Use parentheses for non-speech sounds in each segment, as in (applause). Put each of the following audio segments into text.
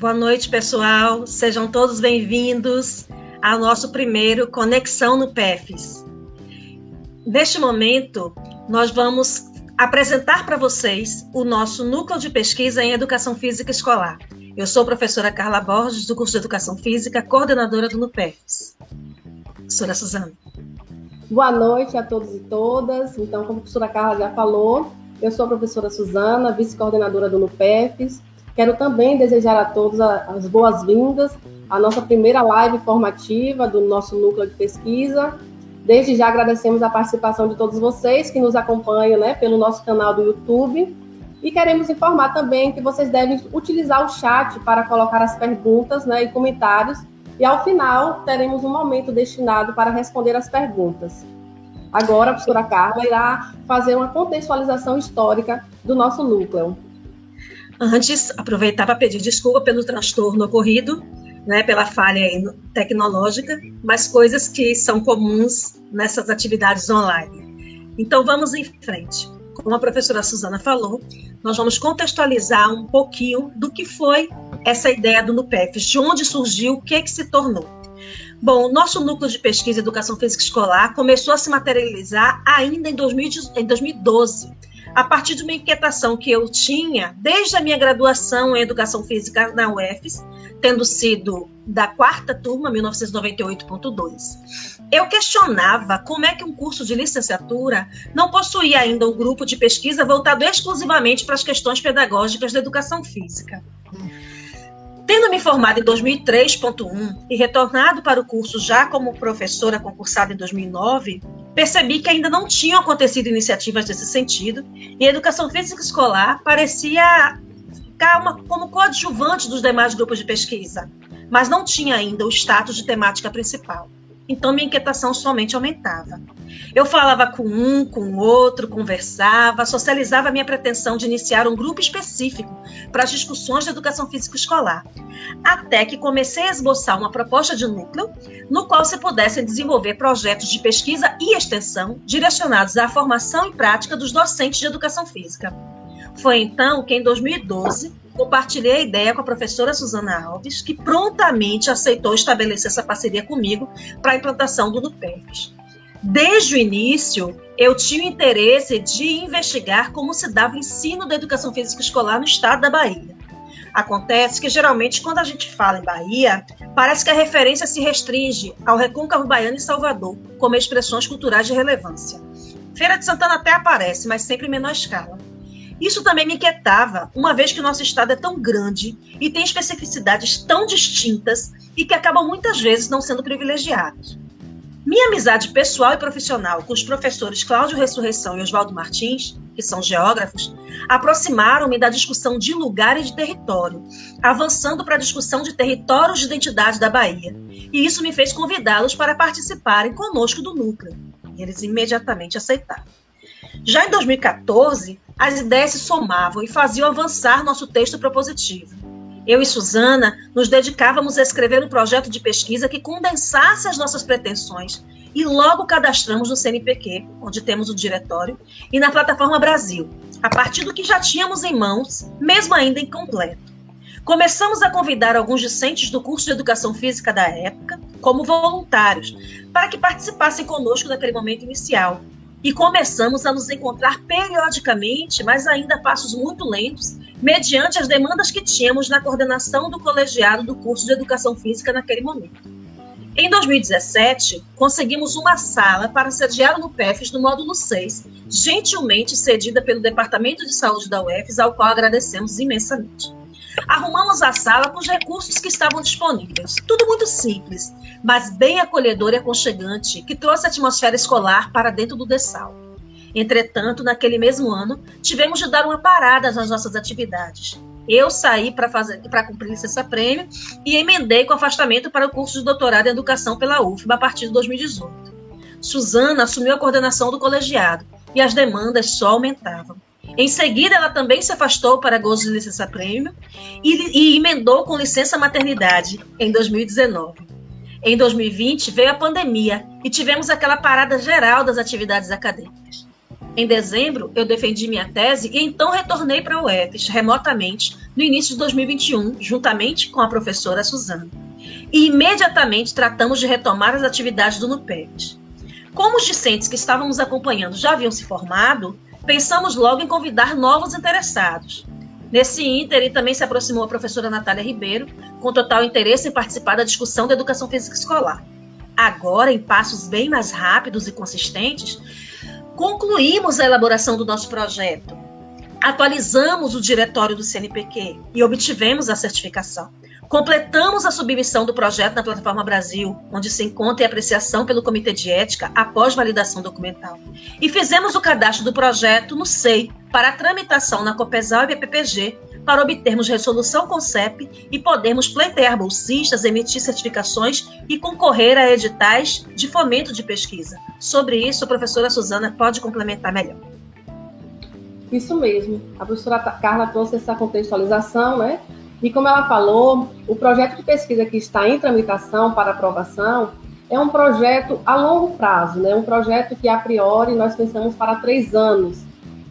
Boa noite, pessoal. Sejam todos bem-vindos ao nosso primeiro Conexão no PEFs. Neste momento, nós vamos apresentar para vocês o nosso núcleo de pesquisa em educação física escolar. Eu sou a professora Carla Borges, do curso de Educação Física, coordenadora do NUPEFs. Professora Suzana. Boa noite a todos e todas. Então, como a professora Carla já falou, eu sou a professora Suzana, vice-coordenadora do NUPEFs. Quero também desejar a todos as boas-vindas à nossa primeira live formativa do nosso núcleo de pesquisa. Desde já agradecemos a participação de todos vocês que nos acompanham né, pelo nosso canal do YouTube. E queremos informar também que vocês devem utilizar o chat para colocar as perguntas né, e comentários e ao final, teremos um momento destinado para responder as perguntas. Agora, a professora Carla irá fazer uma contextualização histórica do nosso núcleo. Antes, aproveitar para pedir desculpa pelo transtorno ocorrido, né, pela falha tecnológica, mas coisas que são comuns nessas atividades online. Então, vamos em frente. Como a professora Suzana falou, nós vamos contextualizar um pouquinho do que foi essa ideia do NUPEF, de onde surgiu, o que, que se tornou. Bom, nosso núcleo de pesquisa e educação física escolar começou a se materializar ainda em, 2012, a partir de uma inquietação que eu tinha desde a minha graduação em educação física na UFES, tendo sido da quarta turma, 1998.2. Eu questionava como é que um curso de licenciatura não possuía ainda um grupo de pesquisa voltado exclusivamente para as questões pedagógicas da educação física. Tendo me formado em 2003.1 e retornado para o curso já como professora concursada em 2009, percebi que ainda não tinham acontecido iniciativas nesse sentido e a educação física escolar parecia ficar uma, como coadjuvante dos demais grupos de pesquisa, mas não tinha ainda o status de temática principal então minha inquietação somente aumentava. Eu falava com um, com outro, conversava, socializava minha pretensão de iniciar um grupo específico para as discussões de educação física escolar, até que comecei a esboçar uma proposta de núcleo no qual se pudessem desenvolver projetos de pesquisa e extensão direcionados à formação e prática dos docentes de educação física. Foi então que, em 2012, compartilhei a ideia com a professora Suzana Alves, que prontamente aceitou estabelecer essa parceria comigo para a implantação do NUPEFs. Desde o início, eu tinha o interesse de investigar como se dava o ensino da educação física escolar no estado da Bahia. Acontece que, geralmente, quando a gente fala em Bahia, parece que a referência se restringe ao recôncavo baiano e Salvador, como expressões culturais de relevância. Feira de Santana até aparece, mas sempre em menor escala. Isso também me inquietava, uma vez que nosso estado é tão grande e tem especificidades tão distintas e que acabam muitas vezes não sendo privilegiados. Minha amizade pessoal e profissional com os professores Cláudio Ressurreição e Oswaldo Martins, que são geógrafos, aproximaram-me da discussão de lugar e de território, avançando para a discussão de territórios de identidade da Bahia. E isso me fez convidá-los para participarem conosco do núcleo. Eles imediatamente aceitaram. Já em 2014, as ideias se somavam e faziam avançar nosso texto propositivo. Eu e Suzana nos dedicávamos a escrever um projeto de pesquisa que condensasse as nossas pretensões e logo cadastramos no CNPq, onde temos o diretório, e na plataforma Brasil, a partir do que já tínhamos em mãos, mesmo ainda incompleto. Começamos a convidar alguns discentes do curso de educação física da época, como voluntários, para que participassem conosco naquele momento inicial, e começamos a nos encontrar periodicamente, mas ainda a passos muito lentos, mediante as demandas que tínhamos na coordenação do colegiado do curso de Educação Física naquele momento. Em 2017, conseguimos uma sala para sediar no PEFs no módulo 6, gentilmente cedida pelo Departamento de Saúde da UFES, ao qual agradecemos imensamente. Arrumamos a sala com os recursos que estavam disponíveis. Tudo muito simples, mas bem acolhedor e aconchegante, que trouxe a atmosfera escolar para dentro do Dessal. Entretanto, naquele mesmo ano, tivemos de dar uma parada nas nossas atividades. Eu saí para cumprir licença-prêmio e emendei com afastamento para o curso de doutorado em educação pela UFBA a partir de 2018. Suzana assumiu a coordenação do colegiado e as demandas só aumentavam. Em seguida, ela também se afastou para gozo de licença-prêmio e, e emendou com licença maternidade em 2019. Em 2020 veio a pandemia e tivemos aquela parada geral das atividades acadêmicas. Em dezembro, eu defendi minha tese e então retornei para a UFES remotamente no início de 2021, juntamente com a professora Suzana. E imediatamente tratamos de retomar as atividades do NUPET. Como os discentes que estávamos acompanhando já haviam se formado, pensamos logo em convidar novos interessados. Nesse ínter, também se aproximou a professora Natália Ribeiro, com total interesse em participar da discussão da educação física escolar. Agora, em passos bem mais rápidos e consistentes, concluímos a elaboração do nosso projeto, atualizamos o diretório do CNPq e obtivemos a certificação. Completamos a submissão do projeto na plataforma Brasil, onde se encontra a apreciação pelo Comitê de Ética após validação documental. E fizemos o cadastro do projeto no SEI para a tramitação na COPESAL e PPG para obtermos resolução com CEP e podermos pleitear bolsistas, emitir certificações e concorrer a editais de fomento de pesquisa. Sobre isso, a professora Suzana pode complementar melhor. Isso mesmo. A professora Carla trouxe essa contextualização, né? E como ela falou, o projeto de pesquisa que está em tramitação para aprovação é um projeto a longo prazo, né? Um projeto que a priori nós pensamos para três anos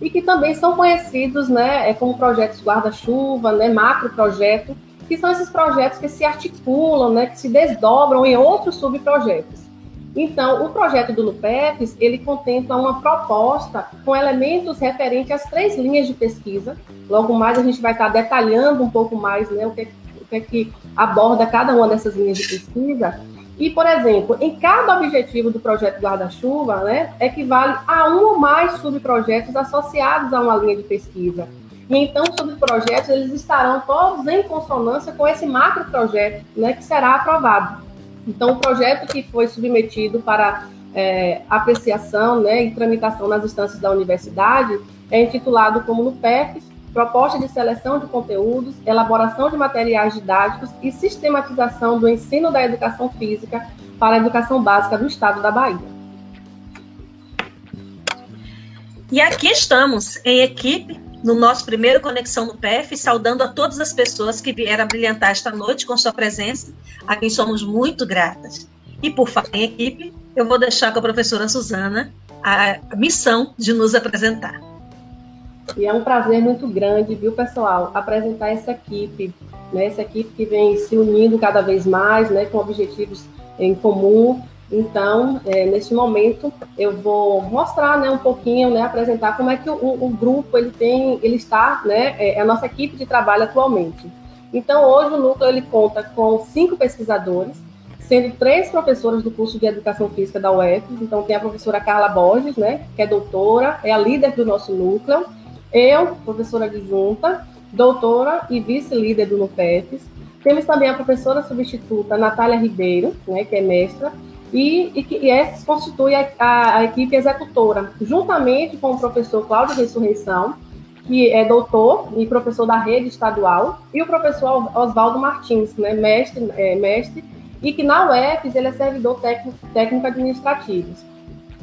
e que também são conhecidos, né? É como projetos guarda-chuva, né? Macro projeto, que são esses projetos que se articulam, né? Que se desdobram em outros subprojetos. Então, o projeto do LUPEFES, ele contempla uma proposta com elementos referentes às três linhas de pesquisa. Logo mais a gente vai estar detalhando um pouco mais né, o, que, o que, é que aborda cada uma dessas linhas de pesquisa. E, por exemplo, em cada objetivo do projeto Guarda-Chuva, né, equivale a um ou mais subprojetos associados a uma linha de pesquisa. E então, os subprojetos eles estarão todos em consonância com esse macro projeto né, que será aprovado. Então, o projeto que foi submetido para é, apreciação né, e tramitação nas instâncias da universidade é intitulado como no PEFs, Proposta de Seleção de Conteúdos, Elaboração de Materiais Didáticos e Sistematização do Ensino da Educação Física para a Educação Básica do Estado da Bahia. E aqui estamos, em equipe, no nosso primeiro Conexão no PF, saudando a todas as pessoas que vieram brilhantar esta noite com sua presença, a quem somos muito gratas. E por falar em equipe, eu vou deixar com a professora Suzana a missão de nos apresentar. E é um prazer muito grande, viu, pessoal, apresentar essa equipe, né, essa equipe que vem se unindo cada vez mais, né, com objetivos em comum então, é, neste momento, eu vou mostrar, né, um pouquinho, né, apresentar como é que o, o grupo ele tem, ele está, né, é, a nossa equipe de trabalho atualmente. Então, hoje o núcleo ele conta com cinco pesquisadores, sendo três professoras do curso de Educação Física da UF. Então, tem a professora Carla Borges, né, que é doutora, é a líder do nosso núcleo. Eu, professora adjunta, doutora e vice-líder do NUPEFES. Temos também a professora substituta Natália Ribeiro, né, que é mestra, e, e, e essa constitui a, a, a, equipe executora, juntamente com o professor Cláudio Ressurreição, que é doutor e professor da rede estadual, e o professor Oswaldo Martins, né, mestre, é, mestre, e que na UFES ele é servidor técnico, técnico administrativo.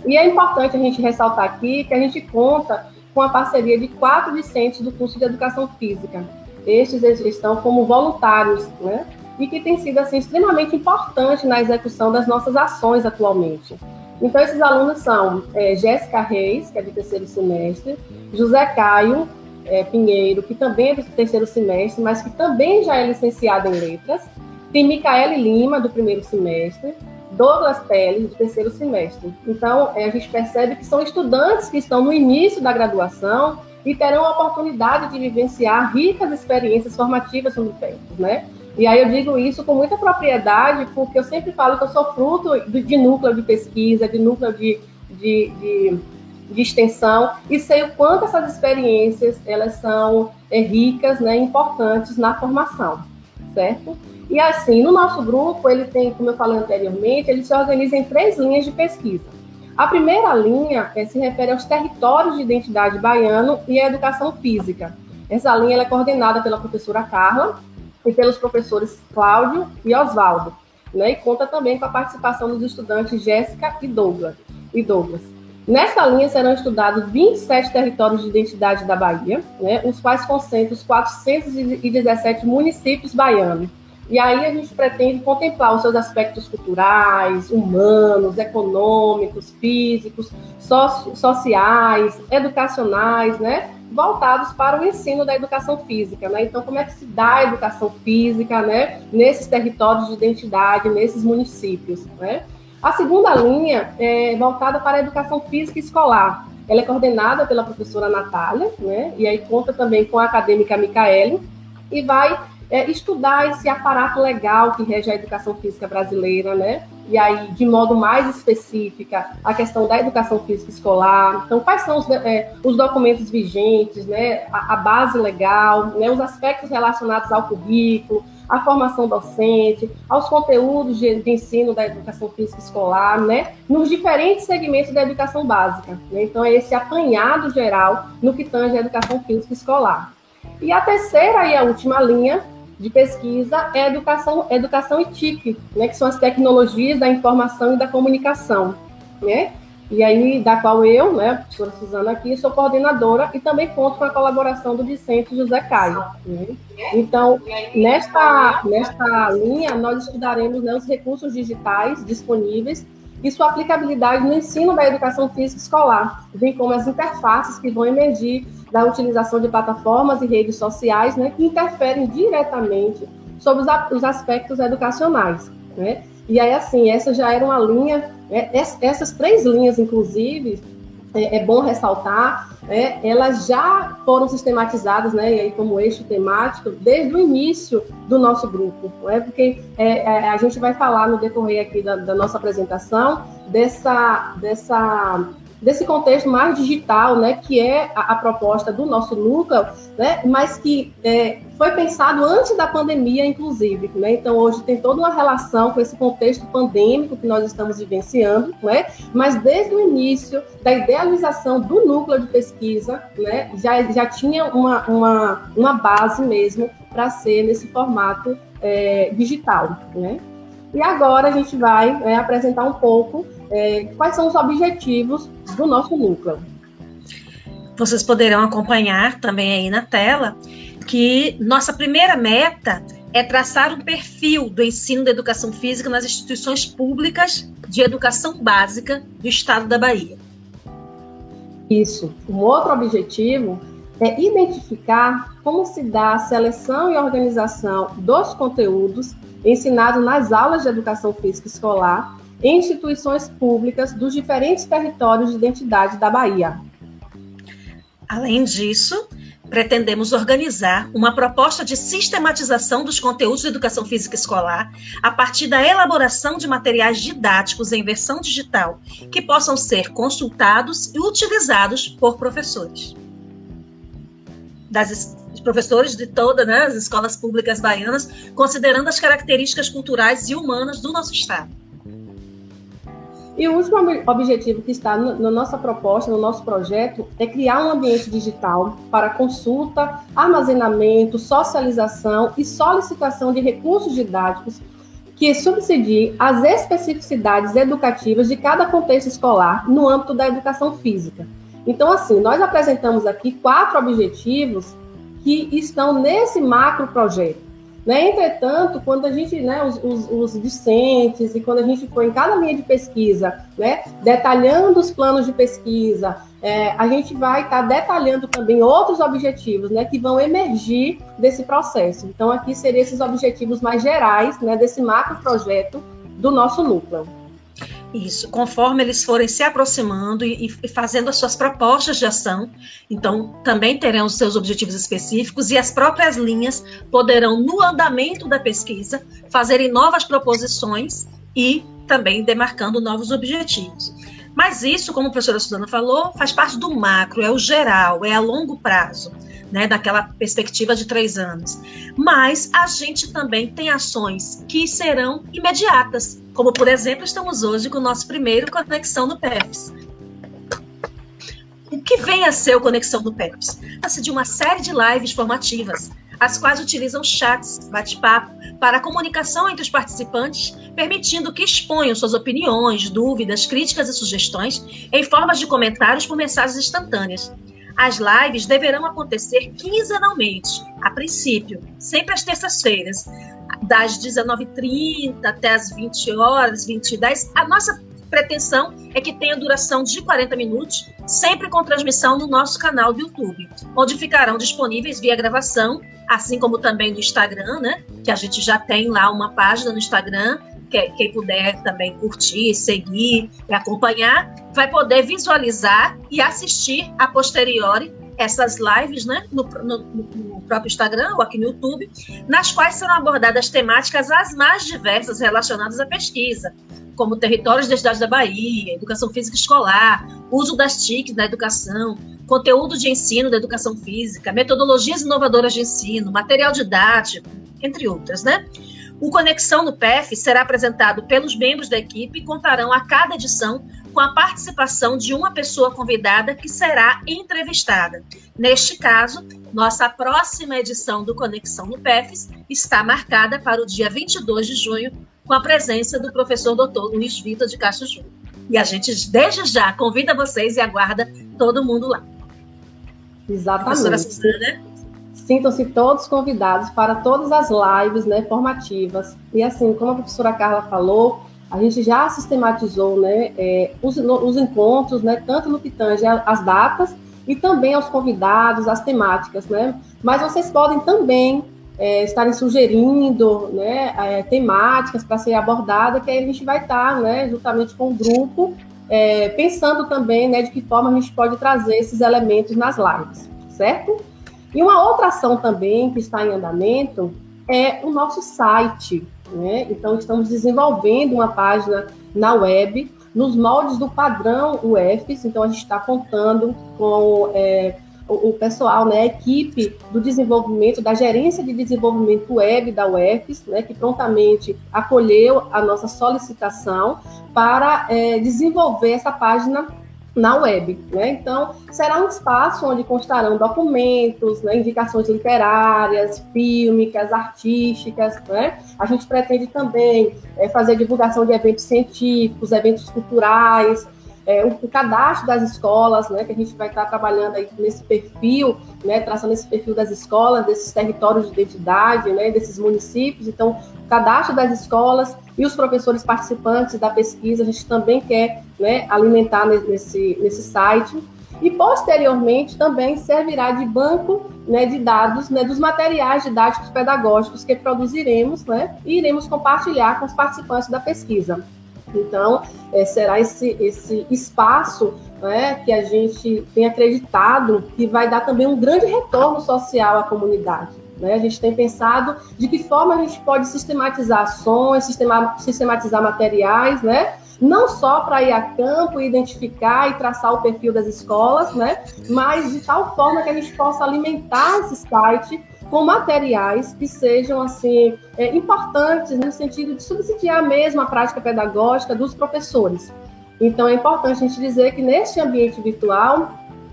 E é importante a gente ressaltar aqui que a gente conta com a parceria de quatro discentes do curso de Educação Física. Estes estão como voluntários, né? E que tem sido assim extremamente importante na execução das nossas ações atualmente. Então, esses alunos são é, Jéssica Reis, que é de terceiro semestre, José Caio é, Pinheiro, que também é do terceiro semestre, mas que também já é licenciado em letras, tem Micaele Lima, do primeiro semestre, Douglas Pérez, do terceiro semestre. Então, é, a gente percebe que são estudantes que estão no início da graduação e terão a oportunidade de vivenciar ricas experiências formativas sobre o né? E aí eu digo isso com muita propriedade, porque eu sempre falo que eu sou fruto de núcleo de pesquisa, de núcleo de, de, de, de extensão, e sei o quanto essas experiências elas são é, ricas, né, importantes na formação, certo? E assim, no nosso grupo, ele tem, como eu falei anteriormente, ele se organiza em três linhas de pesquisa. A primeira linha é, se refere aos territórios de identidade baiano e à educação física. Essa linha é coordenada pela professora Carla, e pelos professores Cláudio e Oswaldo, né? E conta também com a participação dos estudantes Jéssica e Douglas. E Douglas. Nesta linha serão estudados 27 territórios de identidade da Bahia, né, os quais concentram os 417 municípios baianos, E aí a gente pretende contemplar os seus aspectos culturais, humanos, econômicos, físicos, soci sociais, educacionais, né? Voltados para o ensino da educação física, né? Então, como é que se dá a educação física, né? Nesses territórios de identidade, nesses municípios, né? A segunda linha é voltada para a educação física escolar. Ela é coordenada pela professora Natália, né? E aí conta também com a acadêmica Micaele e vai é, estudar esse aparato legal que rege a educação física brasileira, né? E aí, de modo mais específica, a questão da educação física escolar. Então, quais são os, é, os documentos vigentes, né? A, a, base legal, né? Os aspectos relacionados ao currículo, à formação docente, aos conteúdos de, de ensino da educação física escolar, né? Nos diferentes segmentos da educação básica. Né? Então, é esse apanhado geral no que tange a educação física escolar. E a terceira e a última linha de pesquisa é educação, educação e TIC, né, que são as tecnologias da informação e da comunicação, né? E aí, da qual eu, né, a professora Suzana aqui, sou coordenadora e também conto com a colaboração do Vicente José Caio. Né? Então, nesta, nesta linha, nós estudaremos né, os recursos digitais disponíveis e sua aplicabilidade no ensino da educação física escolar, bem como as interfaces que vão emergir da utilização de plataformas e redes sociais, né, que interferem diretamente sobre os, os aspectos educacionais, né? E aí, assim, essa já era uma linha, né, essas três linhas, inclusive, é, é bom ressaltar, né, elas já foram sistematizadas, né, e aí como eixo temático, desde o início do nosso grupo, né, porque é, é, a gente vai falar no decorrer aqui da, da nossa apresentação dessa, dessa desse contexto mais digital, né, que é a, a proposta do nosso núcleo, né, mas que é, foi pensado antes da pandemia, inclusive, né, então hoje tem toda uma relação com esse contexto pandêmico que nós estamos vivenciando, né, mas desde o início da idealização do núcleo de pesquisa, né, já, já tinha uma, uma, uma base mesmo para ser nesse formato é, digital, né. E agora a gente vai é, apresentar um pouco é, quais são os objetivos do nosso núcleo. Vocês poderão acompanhar também aí na tela que nossa primeira meta é traçar um perfil do ensino da educação física nas instituições públicas de educação básica do estado da Bahia. Isso. Um outro objetivo é identificar como se dá a seleção e organização dos conteúdos ensinados nas aulas de educação física escolar instituições públicas dos diferentes territórios de identidade da Bahia. Além disso, pretendemos organizar uma proposta de sistematização dos conteúdos de educação física escolar a partir da elaboração de materiais didáticos em versão digital que possam ser consultados e utilizados por professores. Das professores de todas né, as escolas públicas baianas, considerando as características culturais e humanas do nosso estado. E o último objetivo que está na nossa proposta, no nosso projeto, é criar um ambiente digital para consulta, armazenamento, socialização e solicitação de recursos didáticos que subsidie as especificidades educativas de cada contexto escolar no âmbito da educação física. Então, assim, nós apresentamos aqui quatro objetivos que estão nesse macro projeto. Né? Entretanto, quando a gente, né, os, os, os, discentes e quando a gente for em cada linha de pesquisa, né, detalhando os planos de pesquisa, é, a gente vai estar tá detalhando também outros objetivos, né, que vão emergir desse processo. Então, aqui seriam esses objetivos mais gerais, né, desse macro projeto do nosso núcleo. Isso, conforme eles forem se aproximando e, e, fazendo as suas propostas de ação, então também terão os seus objetivos específicos e as próprias linhas poderão, no andamento da pesquisa, fazerem novas proposições e também demarcando novos objetivos. Mas isso, como a professora Suzana falou, faz parte do macro, é o geral, é a longo prazo né, daquela perspectiva de três anos. Mas a gente também tem ações que serão imediatas, como por exemplo estamos hoje com o nosso primeiro conexão no PEPS. O que vem a ser o Conexão no PEPS? Trata-se de uma série de lives formativas, as quais utilizam chats, bate-papo, para a comunicação entre os participantes, permitindo que exponham suas opiniões, dúvidas, críticas e sugestões em formas de comentários por mensagens instantâneas, As lives deverão acontecer quinzenalmente, a princípio, sempre às terças-feiras, das 19h30 até as 20 horas, 20 e 10. A nossa pretensão é que tenha duração de 40 minutos, sempre com transmissão no nosso canal do YouTube, onde ficarão disponíveis via gravação, assim como também no Instagram, né? Que a gente já tem lá uma página no Instagram. Que, quem puder também curtir, seguir e acompanhar, vai poder visualizar e assistir a posteriori essas lives né, no, no, no, próprio Instagram ou aqui no YouTube, nas quais serão abordadas temáticas as mais diversas relacionadas à pesquisa, como territórios da cidade da Bahia, educação física escolar, uso das TICs na educação, conteúdo de ensino da educação física, metodologias inovadoras de ensino, material didático, entre outras, né? O Conexão no PEF será apresentado pelos membros da equipe e contarão a cada edição com a participação de uma pessoa convidada que será entrevistada. Neste caso, nossa próxima edição do Conexão no PEFs está marcada para o dia 22 de junho, com a presença do professor Dr. Luiz Vitor de Castro Júnior. E a gente, desde já, convida vocês e aguarda todo mundo lá. Exatamente. Sintam-se todos convidados para todas as lives né, formativas. E assim, como a professora Carla falou, a gente já sistematizou né, é, os, os, encontros, né, tanto no que tange as datas e também aos convidados, as temáticas, né? Mas vocês podem também é, estarem sugerindo né, é, temáticas para ser abordada, que aí a gente vai estar, né, juntamente com o grupo, é, pensando também né, de que forma a gente pode trazer esses elementos nas lives, certo? E uma outra ação também que está em andamento é o nosso site, né? Então, estamos desenvolvendo uma página na web, nos moldes do padrão UFES. Então, a gente está contando com é, o, pessoal, né, a equipe do desenvolvimento, da gerência de desenvolvimento web da UFES, né, que prontamente acolheu a nossa solicitação para é, desenvolver essa página na web. Né? Então, será um espaço onde constarão documentos, né, indicações literárias, fílmicas, artísticas. Né? A gente pretende também é, fazer divulgação de eventos científicos, eventos culturais, é, o, o, cadastro das escolas, né, que a gente vai estar trabalhando aí nesse perfil, né, traçando esse perfil das escolas, desses territórios de identidade, né, desses municípios. Então, o cadastro das escolas e os professores participantes da pesquisa, a gente também quer né, alimentar nesse, nesse site. E, posteriormente, também servirá de banco né, de dados né, dos materiais didáticos pedagógicos que produziremos né, e iremos compartilhar com os participantes da pesquisa. Então, é, será esse, esse espaço né, que a gente tem acreditado que vai dar também um grande retorno social à comunidade. Né? A gente tem pensado de que forma a gente pode sistematizar ações, sistematizar materiais, né? não só para ir a campo e identificar e traçar o perfil das escolas, né? mas de tal forma que a gente possa alimentar esse site com materiais que sejam assim é, importantes no sentido de subsidiar mesmo a prática pedagógica dos professores. Então é importante a gente dizer que neste ambiente virtual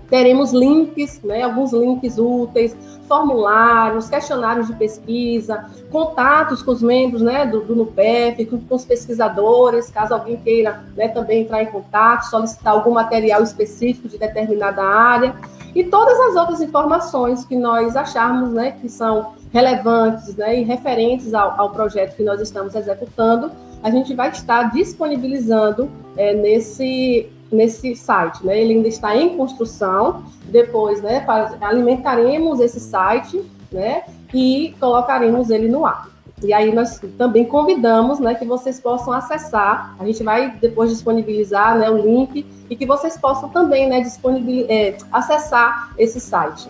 teremos links, né, alguns links úteis, formulários, questionários de pesquisa, contatos com os membros né, do, do NUPEF, com, os pesquisadores, caso alguém queira né, também entrar em contato, solicitar algum material específico de determinada área e todas as outras informações que nós acharmos né, que são relevantes né, e referentes ao, ao, projeto que nós estamos executando, a gente vai estar disponibilizando é, nesse, nesse site. Né? Ele ainda está em construção, depois né, alimentaremos esse site né, e colocaremos ele no ar. E aí nós também convidamos né, que vocês possam acessar. A gente vai depois disponibilizar né, o link e que vocês possam também né, é, acessar esse site.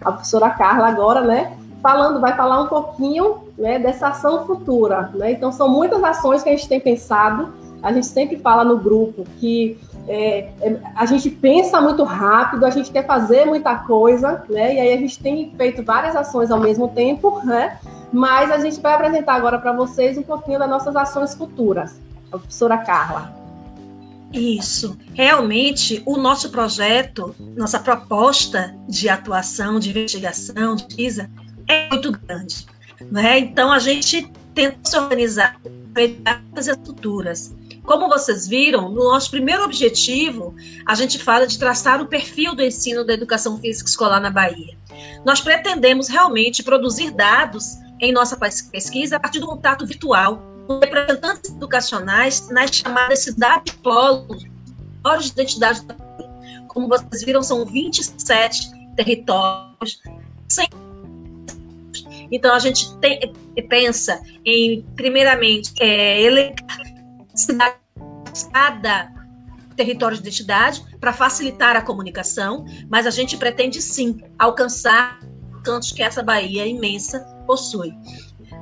A professora Carla agora, né, falando, vai falar um pouquinho né, dessa ação futura. Né? Então, são muitas ações que a gente tem pensado. A gente sempre fala no grupo que é, é, a gente pensa muito rápido, a gente quer fazer muita coisa, né? E aí a gente tem feito várias ações ao mesmo tempo, né? Mas a gente vai apresentar agora para vocês um pouquinho das nossas ações futuras. A professora Carla. Isso. Realmente, o nosso projeto, nossa proposta de atuação, de investigação, de PISA, é muito grande. Né? Então, a gente tenta se organizar as futuras. Como vocês viram, no nosso primeiro objetivo, a gente fala de traçar o perfil do ensino da educação física escolar na Bahia. Nós pretendemos realmente produzir dados em nossa pesquisa a partir do contato virtual com representantes educacionais nas chamadas cidades polos, polos de identidade. Como vocês viram, são 27 territórios, então, a gente tem, pensa em, primeiramente, é, elencar cada território de identidade para facilitar a comunicação, mas a gente pretende sim alcançar cantos que essa Bahia imensa possui.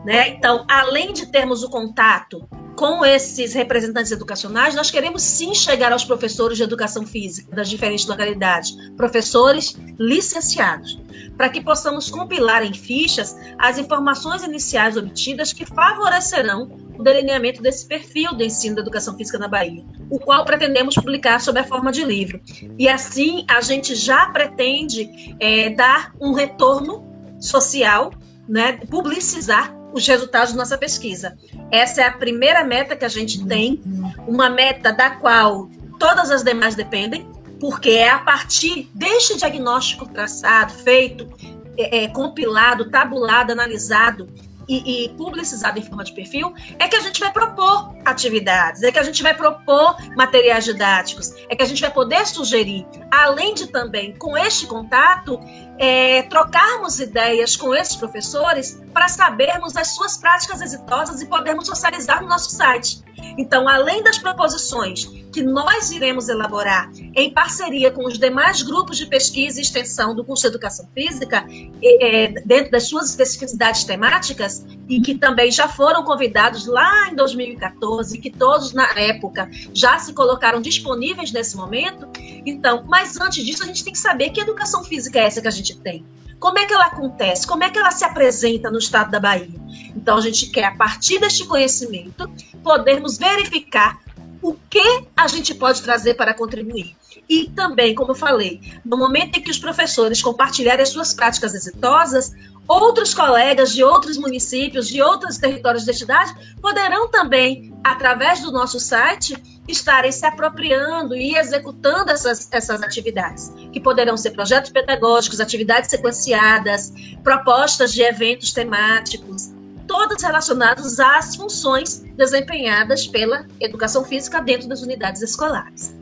Né? Então, além de termos o contato com esses representantes educacionais, nós queremos sim chegar aos professores de educação física das diferentes localidades, professores licenciados, para que possamos compilar em fichas as informações iniciais obtidas que favorecerão o delineamento desse perfil do ensino da educação física na Bahia, o qual pretendemos publicar sob a forma de livro. E assim a gente já pretende é, dar um retorno social, né, publicizar os resultados da nossa pesquisa. Essa é a primeira meta que a gente tem, uma meta da qual todas as demais dependem, porque é a partir deste diagnóstico traçado, feito, é, é, compilado, tabulado, analisado, e, e, publicizado em forma de perfil, é que a gente vai propor atividades, é que a gente vai propor materiais didáticos, é que a gente vai poder sugerir, além de também, com este contato, é, trocarmos ideias com esses professores para sabermos as suas práticas exitosas e podermos socializar no nosso site. Então, além das proposições que nós iremos elaborar em parceria com os demais grupos de pesquisa e extensão do curso de Educação Física, é, dentro das suas especificidades temáticas, e que também já foram convidados lá em 2014, que todos na época já se colocaram disponíveis nesse momento. Então, mas antes disso, a gente tem que saber que educação física é essa que a gente tem. Como é que ela acontece? Como é que ela se apresenta no estado da Bahia? Então, a gente quer, a partir deste conhecimento, podermos verificar o que a gente pode trazer para contribuir. E também, como eu falei, no momento em que os professores compartilharem as suas práticas exitosas, outros colegas de outros municípios, de outros territórios de identidade, poderão também, através do nosso site, estarem se apropriando e executando essas, essas atividades, que poderão ser projetos pedagógicos, atividades sequenciadas, propostas de eventos temáticos, todas relacionadas às funções desempenhadas pela educação física dentro das unidades escolares.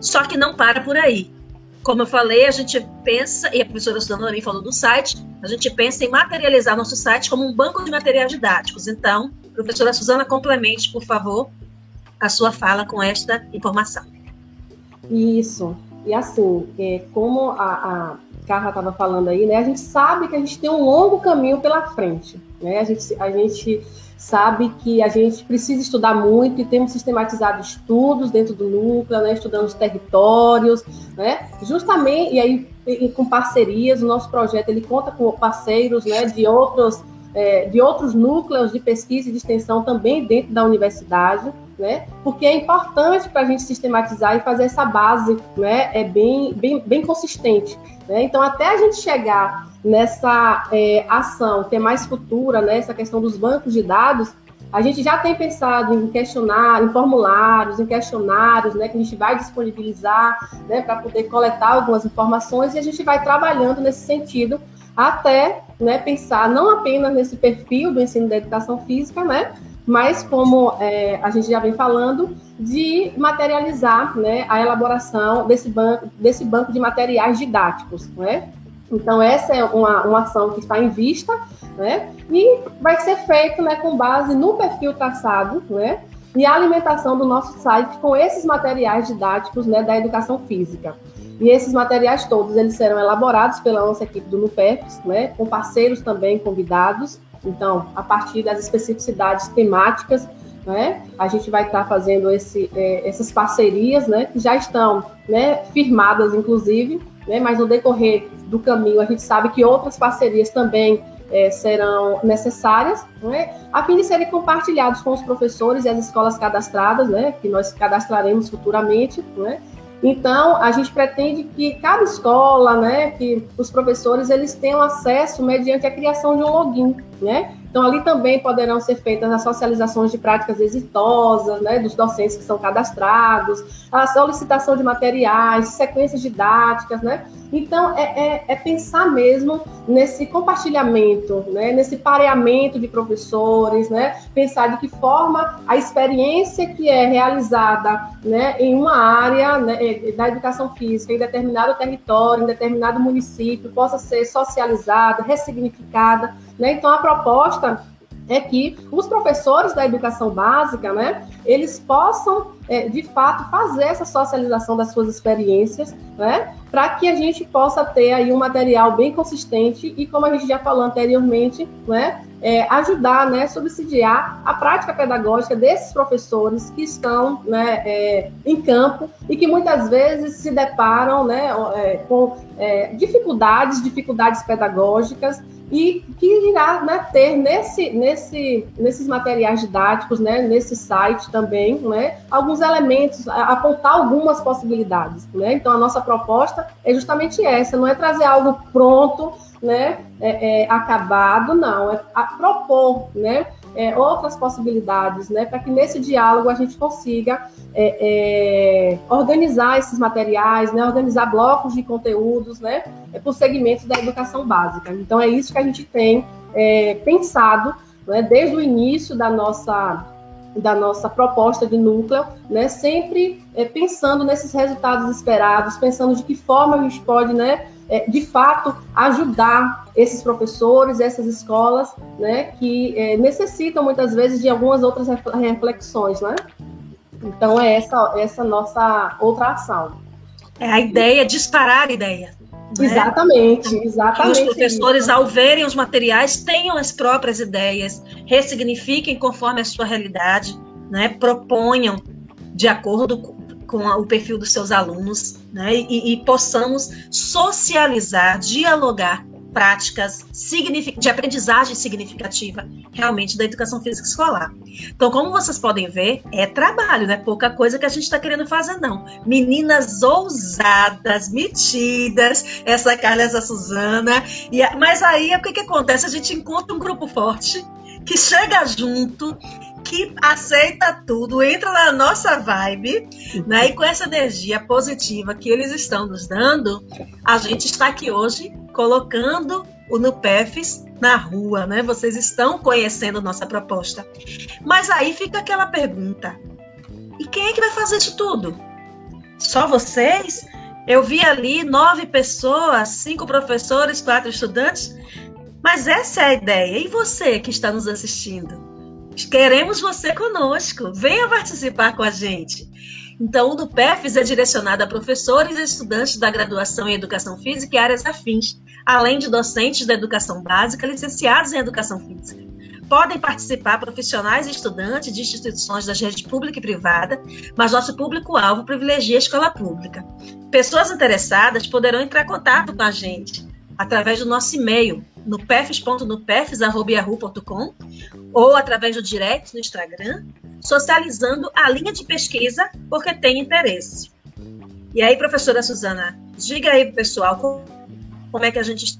Só que não para por aí. Como eu falei, a gente pensa, e a professora Suzana falou do site, a gente pensa em materializar nosso site como um banco de materiais didáticos. Então, professora Suzana, complemente, por favor, a sua fala com esta informação. Isso. E assim, é, como a, a Carla estava falando aí, né, a gente sabe que a gente tem um longo caminho pela frente. Né? A, gente, a gente sabe que a gente precisa estudar muito e temos sistematizado estudos dentro do núcleo, né, estudando os territórios, né, justamente, e aí e, com parcerias, o nosso projeto ele conta com parceiros né, de outros é, de outros núcleos de pesquisa e de extensão também dentro da universidade, né? Porque é importante para a gente sistematizar e fazer essa base, né? É bem, bem, bem consistente. Né? Então, até a gente chegar nessa é, ação ter mais futura, né? Essa questão dos bancos de dados, a gente já tem pensado em questionar, em formulários, em questionários, né, que a gente vai disponibilizar, né, para poder coletar algumas informações e a gente vai trabalhando nesse sentido até né, pensar não apenas nesse perfil do ensino da educação física, né, mas como é, a gente já vem falando, de materializar né, a elaboração desse banco, desse banco de materiais didáticos. Né? Então, essa é uma, uma ação que está em vista né, e vai ser feito né, com base no perfil traçado né, e a alimentação do nosso site com esses materiais didáticos né, da educação física. E esses materiais todos, eles serão elaborados pela nossa equipe do NUPEFs, né, com parceiros também convidados. Então, a partir das especificidades temáticas, né, a gente vai estar fazendo esse, é, essas parcerias, né, que já estão né, firmadas, inclusive, né, mas no decorrer do caminho a gente sabe que outras parcerias também é, serão necessárias, né, a fim de serem compartilhados com os professores e as escolas cadastradas, né, que nós cadastraremos futuramente, né, então, a gente pretende que cada escola, né, que os professores eles tenham acesso mediante a criação de um login, né? Então, ali também poderão ser feitas as socializações de práticas exitosas, né, dos docentes que são cadastrados, a solicitação de materiais, sequências didáticas, né? Então, é, é, é, pensar mesmo nesse compartilhamento, né, nesse pareamento de professores, né, pensar de que forma a experiência que é realizada né, em uma área né, da educação física, em determinado território, em determinado município, possa ser socializada, ressignificada. Né? Então, a proposta é que os professores da educação básica, né, eles possam, é, de fato, fazer essa socialização das suas experiências, né, para que a gente possa ter aí um material bem consistente e, como a gente já falou anteriormente, né, é, ajudar, né, subsidiar a prática pedagógica desses professores que estão né, é, em campo e que muitas vezes se deparam né, é, com é, dificuldades, dificuldades pedagógicas e que irá né, ter nesse, nesse, nesses materiais didáticos, né, nesse site também, né, alguns elementos, apontar algumas possibilidades. Né? Então, a nossa proposta é justamente essa, não é trazer algo pronto, né, é, é, acabado, não, é propor, né, é, outras possibilidades, né, para que nesse diálogo a gente consiga é, é, organizar esses materiais, né, organizar blocos de conteúdos, né, é, por segmentos da educação básica. Então é isso que a gente tem pensado, né, desde o início da nossa da nossa proposta de núcleo, né, sempre pensando nesses resultados esperados, pensando de que forma a gente pode, né, é, de fato, ajudar esses professores, essas escolas, né, que é, necessitam muitas vezes de algumas outras reflexões, né? Então, é essa, essa nossa outra ação. É a ideia, disparar a ideia. Né? Exatamente, exatamente. Que os professores, isso. ao verem os materiais, tenham as próprias ideias, ressignifiquem conforme a sua realidade, né? proponham de acordo com com o perfil dos seus alunos, né? E, e possamos socializar, dialogar práticas de aprendizagem significativa realmente da educação física escolar. Então, como vocês podem ver, é trabalho, não é pouca coisa que a gente está querendo fazer, não. Meninas ousadas, metidas, essa Carla, essa Suzana. E, mas aí, o que, que acontece? A gente encontra um grupo forte que chega junto que aceita tudo, entra na nossa vibe, né? E com essa energia positiva que eles estão nos dando, a gente está aqui hoje colocando o NUPEFs na rua, né? Vocês estão conhecendo nossa proposta. Mas aí fica aquela pergunta: e quem é que vai fazer isso tudo? Só vocês? Eu vi ali nove pessoas, cinco professores, quatro estudantes. Mas essa é a ideia. E você que está nos assistindo? Queremos você conosco. Venha participar com a gente. Então, o do PEFs é direcionado a professores e estudantes da graduação em Educação Física e áreas afins, além de docentes da educação básica licenciados em Educação Física. Podem participar profissionais e estudantes de instituições da rede pública e privada, mas nosso público-alvo privilegia a escola pública. Pessoas interessadas poderão entrar em contato com a gente através do nosso e-mail, no pefs.nupefs.yahoo.com ou através do direct no Instagram, socializando a linha de pesquisa porque tem interesse. E aí, professora Suzana, diga aí pro pessoal como, é que a gente,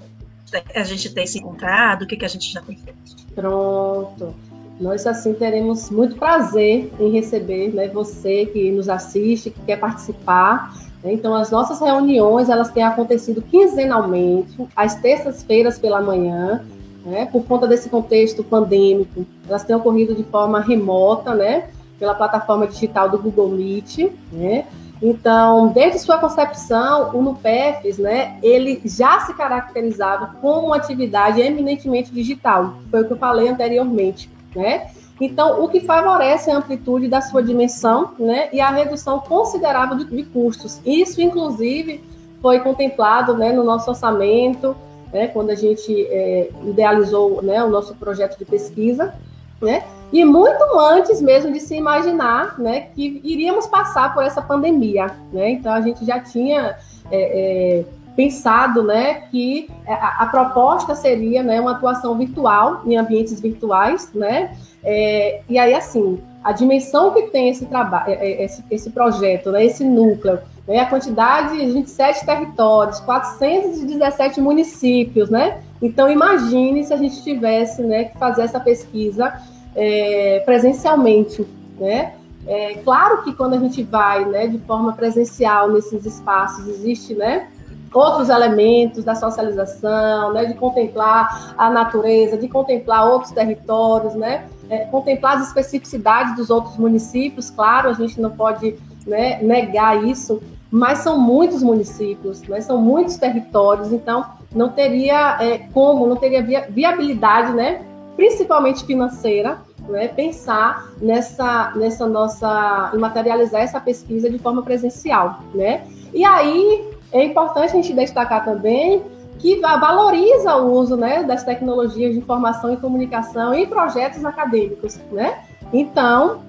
a gente tem se encontrado, o que, que a gente já tem feito. Pronto. Nós, assim, teremos muito prazer em receber né, você que nos assiste, que quer participar né? Então, as nossas reuniões, elas têm acontecido quinzenalmente, às terças-feiras pela manhã, né? Por conta desse contexto pandêmico, elas têm ocorrido de forma remota, né? Pela plataforma digital do Google Meet, né? Então, desde sua concepção, o NUPEFs, né, ele já se caracterizava como uma atividade eminentemente digital, foi o que eu falei anteriormente, né? Então, o que favorece a amplitude da sua dimensão né, e a redução considerável de, de custos. Isso, inclusive, foi contemplado né, no nosso orçamento, né, quando a gente é, idealizou né, o nosso projeto de pesquisa, né, e muito antes mesmo de se imaginar né, que iríamos passar por essa pandemia. Né, então, a gente já tinha é, é, pensado né, que a, a, proposta seria né, uma atuação virtual, em ambientes virtuais, né, é, e aí, assim, a dimensão que tem esse trabalho, é, é, esse, esse projeto, né, esse núcleo, né, a quantidade de 27 territórios, 417 municípios, né, Então, imagine se a gente tivesse né, que fazer essa pesquisa é, presencialmente, né? É, claro que quando a gente vai né, de forma presencial nesses espaços, existe né, outros elementos da socialização, né, de contemplar a natureza, de contemplar outros territórios, né, é, contemplar as especificidades dos outros municípios, claro, a gente não pode né, negar isso, mas são muitos municípios, né, são muitos territórios, então não teria é, como, não teria viabilidade, né, principalmente financeira, né, pensar nessa, nessa nossa, materializar essa pesquisa de forma presencial, né? E aí é importante a gente destacar também que valoriza o uso né, das tecnologias de informação e comunicação em projetos acadêmicos, né? Então,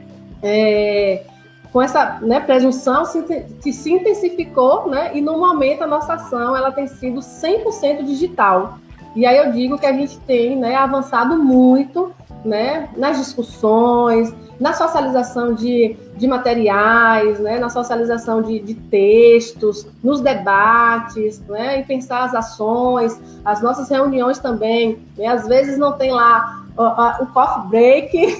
é, com essa né, presunção se, se intensificou, né? E no momento a nossa ação ela tem sido 100% digital. E aí eu digo que a gente tem né, avançado muito né, nas discussões, na socialização de, de materiais, né, na socialização de, de textos, nos debates, né, pensar as ações, as nossas reuniões também. Né, às vezes não tem lá o, o coffee break,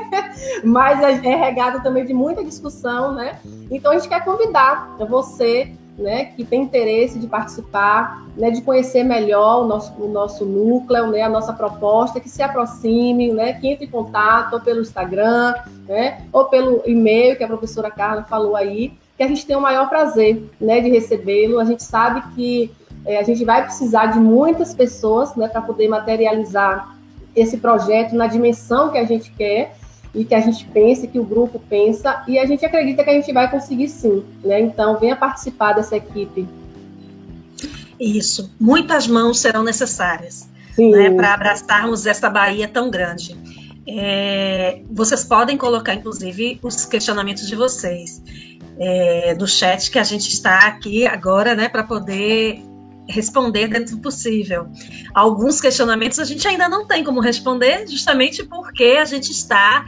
(laughs) mas é, é regado também de muita discussão, né? Então a gente quer convidar você né, que tem interesse de participar, né, de conhecer melhor o nosso, o nosso núcleo, né, a nossa proposta, que se aproxime, né, que entre em contato ou pelo Instagram, né, ou pelo e-mail que a professora Carla falou aí, que a gente tem o maior prazer, né, de recebê-lo. A gente sabe que é, a gente vai precisar de muitas pessoas, né, para poder materializar esse projeto na dimensão que a gente quer, e que a gente pense, que o grupo pensa, e a gente acredita que a gente vai conseguir sim. Né? Então, venha participar dessa equipe. Isso. Muitas mãos serão necessárias né, para abraçarmos essa Bahia tão grande. É, vocês podem colocar, inclusive, os questionamentos de vocês é, no chat, que a gente está aqui agora né, para poder responder dentro do possível. Alguns questionamentos a gente ainda não tem como responder, justamente porque a gente está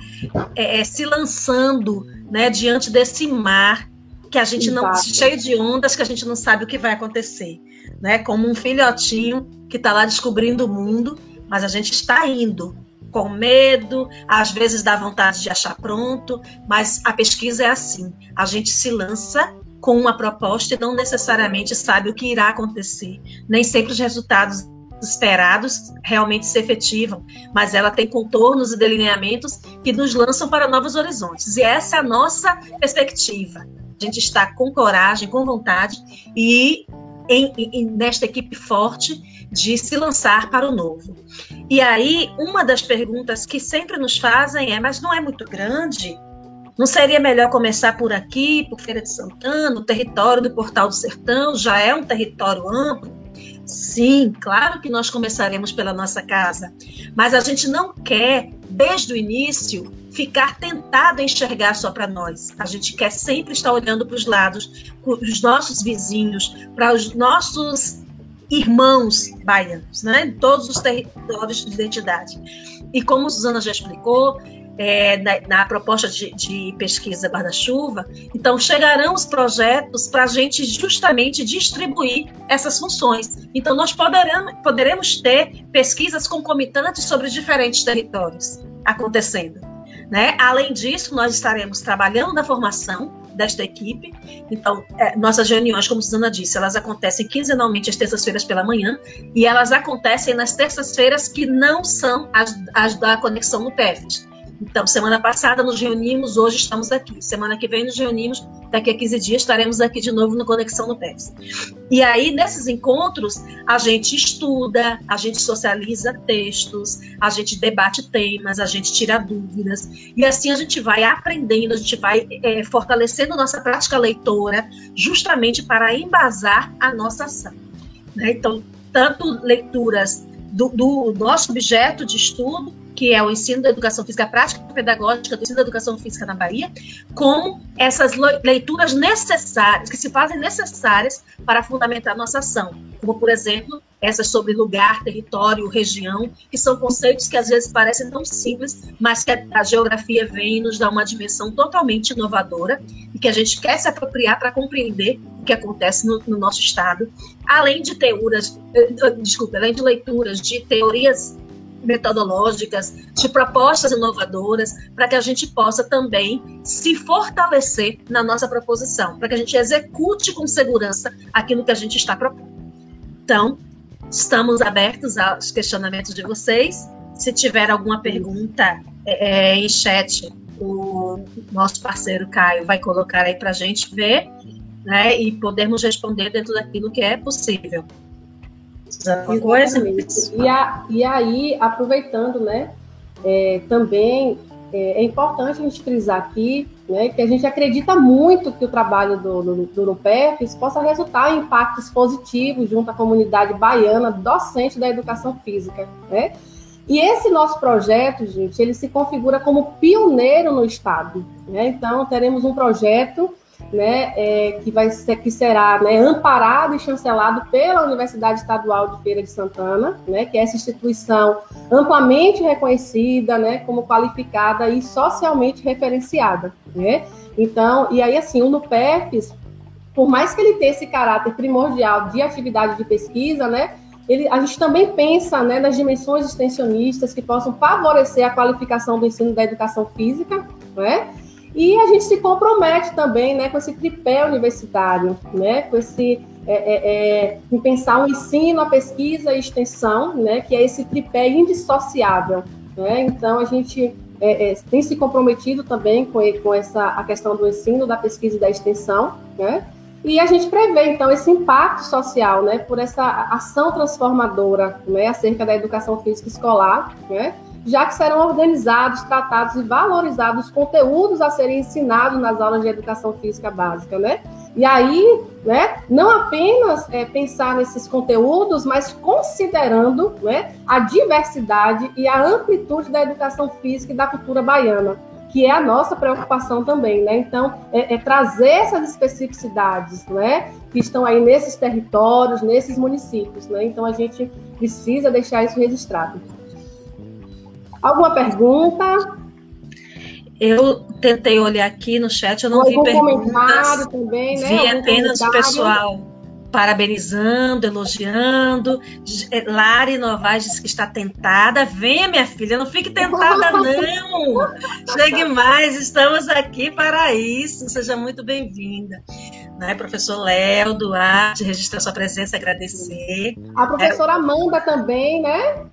é, é se lançando né, diante desse mar que a gente Exato. não cheio de ondas que a gente não sabe o que vai acontecer, né? Como um filhotinho que está lá descobrindo o mundo, mas a gente está indo com medo, às vezes dá vontade de achar pronto, mas a pesquisa é assim: a gente se lança com uma proposta e não necessariamente sabe o que irá acontecer. Nem sempre os resultados esperados realmente se efetivam, mas ela tem contornos e delineamentos que nos lançam para novos horizontes. E essa é a nossa perspectiva. A gente está com coragem, com vontade e em, em, nesta equipe forte de se lançar para o novo. E aí, uma das perguntas que sempre nos fazem é: mas não é muito grande? Não seria melhor começar por aqui, por Feira de Santana, o território do Portal do Sertão já é um território amplo? Sim, claro que nós começaremos pela nossa casa, mas a gente não quer, desde o início, ficar tentado a enxergar só para nós. A gente quer sempre estar olhando para os lados, para os nossos vizinhos, para os nossos irmãos baianos, né? em todos os territórios de identidade. E como Suzana já explicou, é, na, na, proposta de, de pesquisa guarda-chuva. Então, chegarão os projetos para a gente justamente distribuir essas funções. Então, nós poderemos, poderemos ter pesquisas concomitantes sobre diferentes territórios acontecendo. Né? Além disso, nós estaremos trabalhando na formação desta equipe. Então, é, nossas reuniões, como Suzana disse, elas acontecem quinzenalmente às terças-feiras pela manhã e elas acontecem nas terças-feiras que não são as, as da conexão PEFT. Então, semana passada nos reunimos, hoje estamos aqui. Semana que vem nos reunimos, daqui a 15 dias estaremos aqui de novo no Conexão no PEPS. E aí, nesses encontros, a gente estuda, a gente socializa textos, a gente debate temas, a gente tira dúvidas. E assim a gente vai aprendendo, a gente vai é, fortalecendo nossa prática leitora, justamente para embasar a nossa ação. Né? Então, tanto leituras do, do nosso objeto de estudo, que é o ensino da educação física prática pedagógica do ensino da educação física na Bahia, como essas leituras necessárias, que se fazem necessárias para fundamentar nossa ação, como, por exemplo, essas sobre lugar, território, região, que são conceitos que às vezes parecem tão simples, mas que a geografia vem e nos dá uma dimensão totalmente inovadora e que a gente quer se apropriar para compreender o que acontece no, no nosso estado, além de teorias, eh, eh, desculpa, além de leituras de teorias metodológicas, de propostas inovadoras, para que a gente possa também se fortalecer na nossa proposição, para que a gente execute com segurança aquilo que a gente está propondo. Então, estamos abertos aos questionamentos de vocês. Se tiver alguma pergunta é, é em chat, o nosso parceiro Caio vai colocar aí para a gente ver né, e podermos responder dentro daquilo que é possível. Coisa? E, a, e aí, aproveitando, né, é, também é, é, importante a gente frisar aqui né, que a gente acredita muito que o trabalho do, do, do possa resultar em impactos positivos junto à comunidade baiana docente da educação física. Né? E esse nosso projeto, gente, ele se configura como pioneiro no Estado. Né? Então, teremos um projeto né, é, que, vai ser, que será né, amparado e chancelado pela Universidade Estadual de Feira de Santana, né, que é essa instituição amplamente reconhecida, né, como qualificada e socialmente referenciada, né? Então, e aí assim, o NUPEFs, por mais que ele tenha esse caráter primordial de atividade de pesquisa, né, ele, a gente também pensa né, nas dimensões extensionistas que possam favorecer a qualificação do ensino da educação física, né? E a gente se compromete também né, com esse tripé universitário, né, com esse é, é, é, em pensar o ensino, a pesquisa e a extensão, né, que é esse tripé indissociável. Né? Então, a gente é, é, tem se comprometido também com, com essa, a questão do ensino, da pesquisa e da extensão, né? E a gente prevê, então, esse impacto social, né, por essa ação transformadora, né, acerca da educação física escolar, né, já que serão organizados, tratados e valorizados os conteúdos a serem ensinados nas aulas de educação física básica, né? E aí, né, não apenas é, pensar nesses conteúdos, mas considerando né, a diversidade e a amplitude da educação física e da cultura baiana, que é a nossa preocupação também, né? Então, é, é trazer essas especificidades, né, que estão aí nesses territórios, nesses municípios, né? Então, a gente precisa deixar isso registrado. Alguma pergunta? Eu tentei olhar aqui no chat, eu não vi perguntas. Também, né? Vi Algum apenas o pessoal parabenizando, elogiando. É, Lari Novaes disse que está tentada. Venha, minha filha, não fique tentada, (laughs) não. Chegue mais, estamos aqui para isso. Seja muito bem-vinda. Né, professor Léo Duarte, registrar sua presença, agradecer. A professora. Amanda também, né?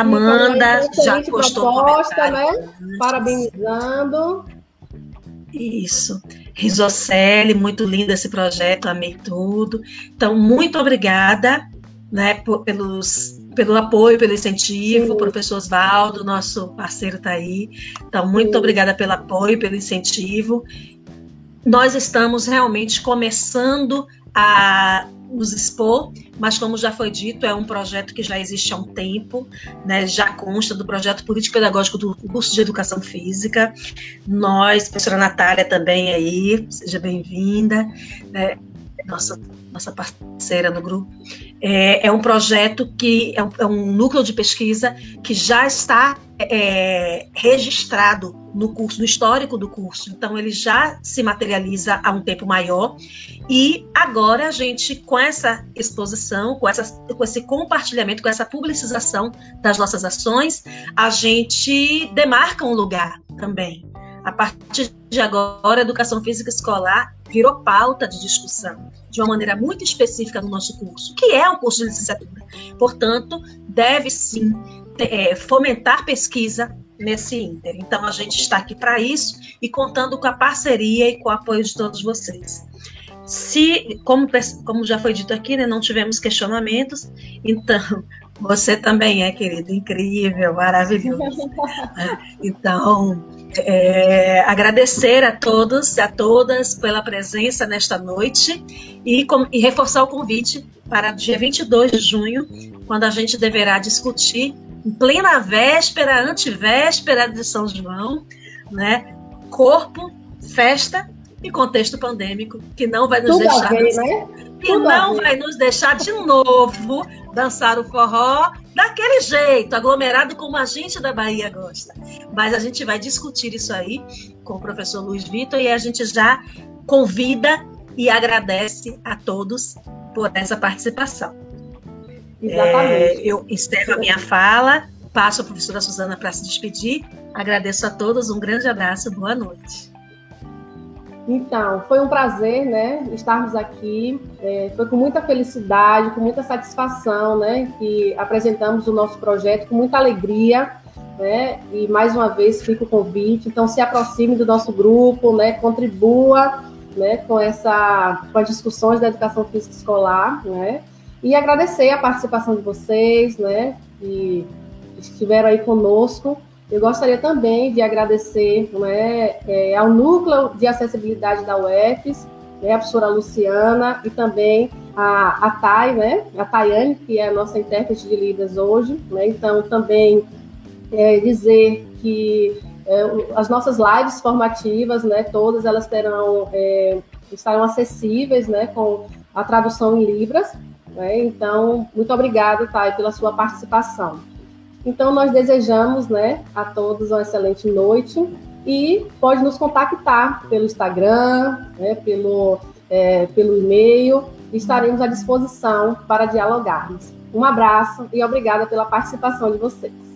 Amanda já postou proposta, né? Parabenizando. Isso. Risocele, muito lindo esse projeto, amei tudo. Então, muito obrigada né, por, pelos, pelo apoio, pelo incentivo. Sim. O professor Osvaldo, nosso parceiro, está aí. Então, muito Sim. obrigada pelo apoio, pelo incentivo. Nós estamos realmente começando a nos expor, mas como já foi dito, é um projeto que já existe há um tempo, né, já consta do projeto político-pedagógico do curso de Educação Física. Nós, professora Natália também aí, seja bem-vinda, né, nossa, nossa parceira no grupo. É, é um projeto que é um, é um, núcleo de pesquisa que já está é, registrado no curso, no histórico do curso. Então, ele já se materializa há um tempo maior. E agora a gente, com essa exposição, com, essa, com esse compartilhamento, com essa publicização das nossas ações, a gente demarca um lugar também. A partir de agora, a educação física escolar virou pauta de discussão de uma maneira muito específica no nosso curso, que é um curso de licenciatura. Portanto, deve sim é, fomentar pesquisa nesse Inter. Então, a gente está aqui para isso e contando com a parceria e com o apoio de todos vocês. Se, como, como já foi dito aqui, né, não tivemos questionamentos, então você também é, querido, incrível, maravilhoso. (laughs) então, é, agradecer a todos e a todas pela presença nesta noite e, com, e reforçar o convite para dia 22 de junho, quando a gente deverá discutir, em plena véspera, antivéspera de São João, né, corpo, festa e contexto pandêmico, que não vai nos Tudo deixar. Ver, né? Que não vai nos deixar de novo dançar o forró daquele jeito, aglomerado como a gente da Bahia gosta. Mas a gente vai discutir isso aí com o professor Luiz Vitor e a gente já convida e agradece a todos por essa participação. Exatamente. É, eu encerro a minha fala, passo a professora Suzana para se despedir. Agradeço a todos, um grande abraço, boa noite. Então, foi um prazer, né, estarmos aqui. É, foi com muita felicidade, com muita satisfação, né, que apresentamos o nosso projeto com muita alegria, né, e mais uma vez fica o convite. Então, se aproxime do nosso grupo, né, contribua, né, com essa, com as discussões da educação física escolar, né, e agradecer a participação de vocês, né, que estiveram aí conosco. Eu gostaria também de agradecer né, é, ao Núcleo de Acessibilidade da UFES, né, a professora Luciana e também a, a Thay, né, a Tayane, que é a nossa intérprete de Libras hoje. Né, então, também é, dizer que é, as nossas lives formativas, né, todas elas terão, é, estarão acessíveis né, com a tradução em Libras. Né, então, muito obrigada, Thay, pela sua participação. Então, nós desejamos né, a todos uma excelente noite e pode nos contactar pelo Instagram, né, pelo, é, pelo e-mail, estaremos à disposição para dialogarmos. Um abraço e obrigada pela participação de vocês.